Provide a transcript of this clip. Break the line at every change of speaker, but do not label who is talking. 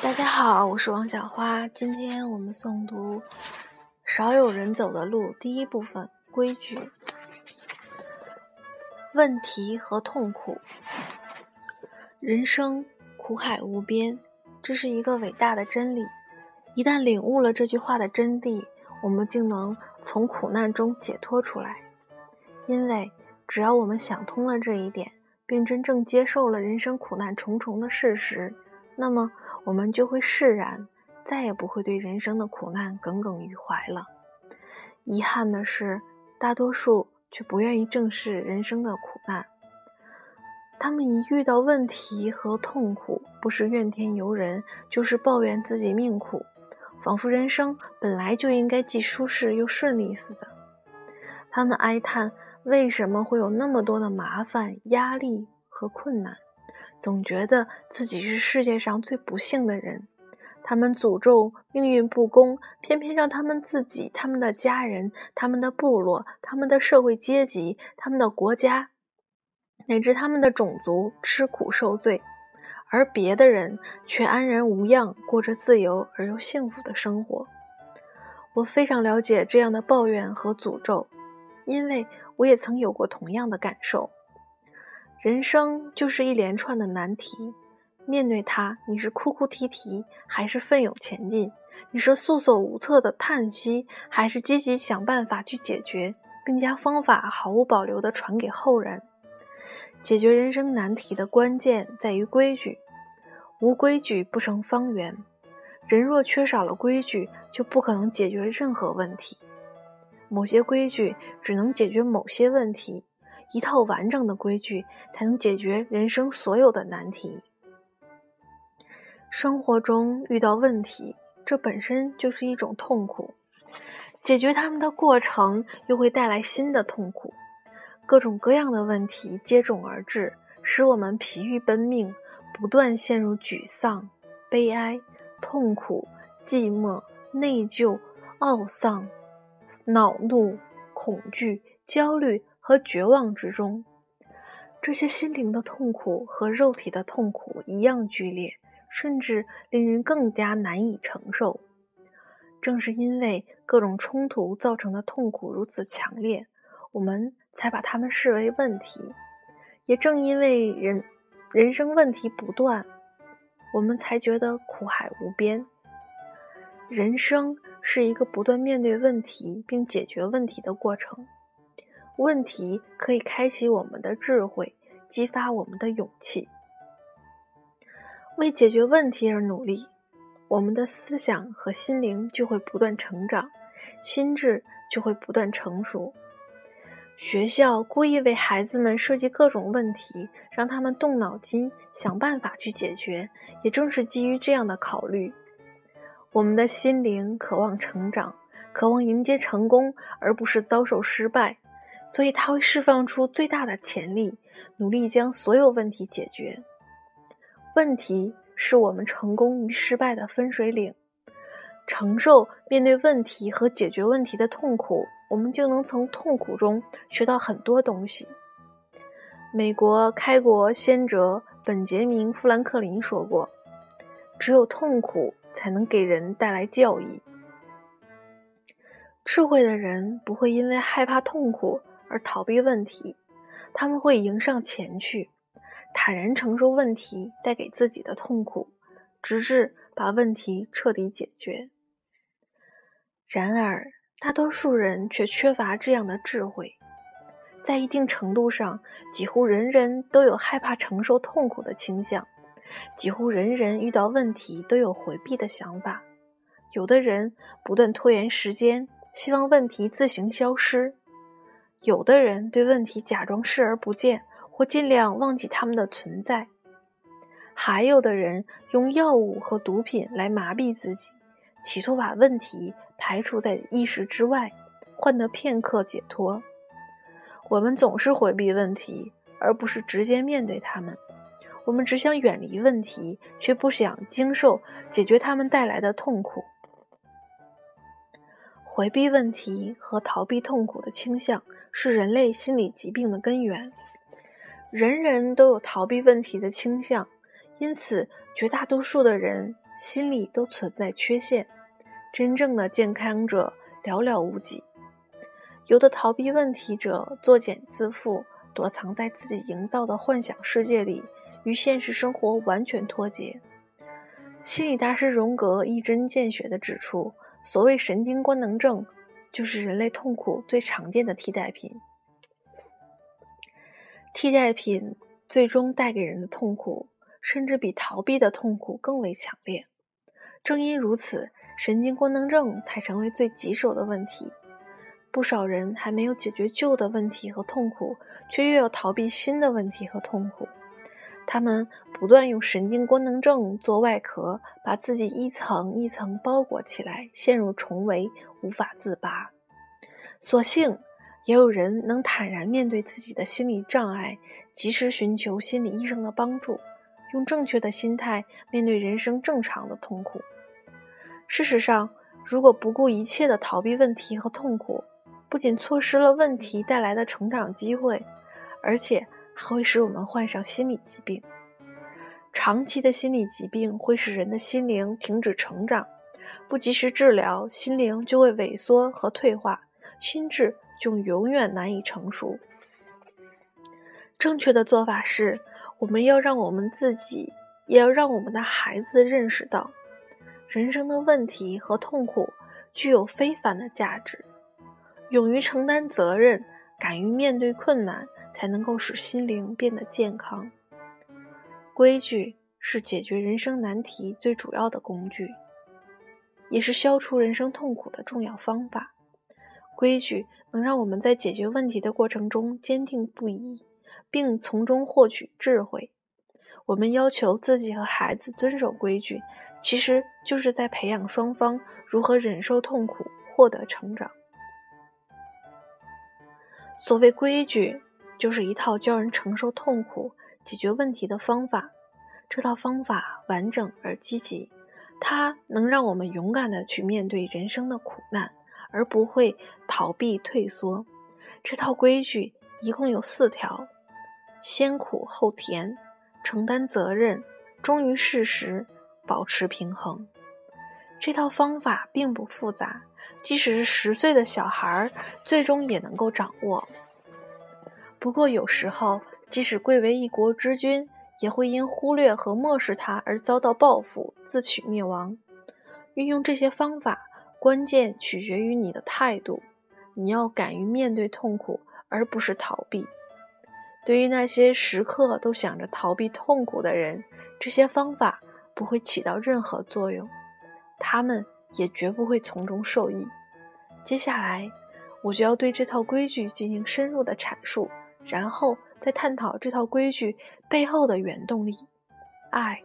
大家好，我是王小花。今天我们诵读《少有人走的路》第一部分规矩、问题和痛苦。人生苦海无边，这是一个伟大的真理。一旦领悟了这句话的真谛，我们就能从苦难中解脱出来。因为只要我们想通了这一点，并真正接受了人生苦难重重的事实。那么，我们就会释然，再也不会对人生的苦难耿耿于怀了。遗憾的是，大多数却不愿意正视人生的苦难。他们一遇到问题和痛苦，不是怨天尤人，就是抱怨自己命苦，仿佛人生本来就应该既舒适又顺利似的。他们哀叹为什么会有那么多的麻烦、压力和困难。总觉得自己是世界上最不幸的人，他们诅咒命运不公，偏偏让他们自己、他们的家人、他们的部落、他们的社会阶级、他们的国家，乃至他们的种族吃苦受罪，而别的人却安然无恙，过着自由而又幸福的生活。我非常了解这样的抱怨和诅咒，因为我也曾有过同样的感受。人生就是一连串的难题，面对它，你是哭哭啼啼，还是奋勇前进？你是束手无策的叹息，还是积极想办法去解决，并将方法毫无保留地传给后人？解决人生难题的关键在于规矩，无规矩不成方圆。人若缺少了规矩，就不可能解决任何问题。某些规矩只能解决某些问题。一套完整的规矩才能解决人生所有的难题。生活中遇到问题，这本身就是一种痛苦；解决他们的过程又会带来新的痛苦。各种各样的问题接踵而至，使我们疲于奔命，不断陷入沮丧、悲哀、痛苦、寂寞、内疚、懊丧、恼怒、恐惧、焦虑。和绝望之中，这些心灵的痛苦和肉体的痛苦一样剧烈，甚至令人更加难以承受。正是因为各种冲突造成的痛苦如此强烈，我们才把它们视为问题。也正因为人人生问题不断，我们才觉得苦海无边。人生是一个不断面对问题并解决问题的过程。问题可以开启我们的智慧，激发我们的勇气，为解决问题而努力，我们的思想和心灵就会不断成长，心智就会不断成熟。学校故意为孩子们设计各种问题，让他们动脑筋想办法去解决。也正是基于这样的考虑，我们的心灵渴望成长，渴望迎接成功，而不是遭受失败。所以，他会释放出最大的潜力，努力将所有问题解决。问题是我们成功与失败的分水岭。承受面对问题和解决问题的痛苦，我们就能从痛苦中学到很多东西。美国开国先哲本杰明·富兰克林说过：“只有痛苦才能给人带来教益。”智慧的人不会因为害怕痛苦。而逃避问题，他们会迎上前去，坦然承受问题带给自己的痛苦，直至把问题彻底解决。然而，大多数人却缺乏这样的智慧，在一定程度上，几乎人人都有害怕承受痛苦的倾向，几乎人人遇到问题都有回避的想法。有的人不断拖延时间，希望问题自行消失。有的人对问题假装视而不见，或尽量忘记他们的存在；还有的人用药物和毒品来麻痹自己，企图把问题排除在意识之外，换得片刻解脱。我们总是回避问题，而不是直接面对他们。我们只想远离问题，却不想经受解决他们带来的痛苦。回避问题和逃避痛苦的倾向是人类心理疾病的根源。人人都有逃避问题的倾向，因此绝大多数的人心理都存在缺陷，真正的健康者寥寥无几。有的逃避问题者作茧自缚，躲藏在自己营造的幻想世界里，与现实生活完全脱节。心理大师荣格一针见血地指出，所谓神经官能症，就是人类痛苦最常见的替代品。替代品最终带给人的痛苦，甚至比逃避的痛苦更为强烈。正因如此，神经官能症才成为最棘手的问题。不少人还没有解决旧的问题和痛苦，却又要逃避新的问题和痛苦。他们不断用神经官能症做外壳，把自己一层一层包裹起来，陷入重围，无法自拔。所幸，也有人能坦然面对自己的心理障碍，及时寻求心理医生的帮助，用正确的心态面对人生正常的痛苦。事实上，如果不顾一切的逃避问题和痛苦，不仅错失了问题带来的成长机会，而且还会使我们患上心理疾病。长期的心理疾病会使人的心灵停止成长，不及时治疗，心灵就会萎缩和退化，心智就永远难以成熟。正确的做法是，我们要让我们自己，也要让我们的孩子认识到，人生的问题和痛苦具有非凡的价值。勇于承担责任，敢于面对困难，才能够使心灵变得健康。规矩是解决人生难题最主要的工具，也是消除人生痛苦的重要方法。规矩能让我们在解决问题的过程中坚定不移，并从中获取智慧。我们要求自己和孩子遵守规矩，其实就是在培养双方如何忍受痛苦，获得成长。所谓规矩，就是一套教人承受痛苦、解决问题的方法。这套方法完整而积极，它能让我们勇敢地去面对人生的苦难，而不会逃避退缩。这套规矩一共有四条：先苦后甜，承担责任，忠于事实，保持平衡。这套方法并不复杂。即使是十岁的小孩，最终也能够掌握。不过，有时候即使贵为一国之君，也会因忽略和漠视他而遭到报复，自取灭亡。运用这些方法，关键取决于你的态度。你要敢于面对痛苦，而不是逃避。对于那些时刻都想着逃避痛苦的人，这些方法不会起到任何作用。他们。也绝不会从中受益。接下来，我就要对这套规矩进行深入的阐述，然后再探讨这套规矩背后的原动力——爱。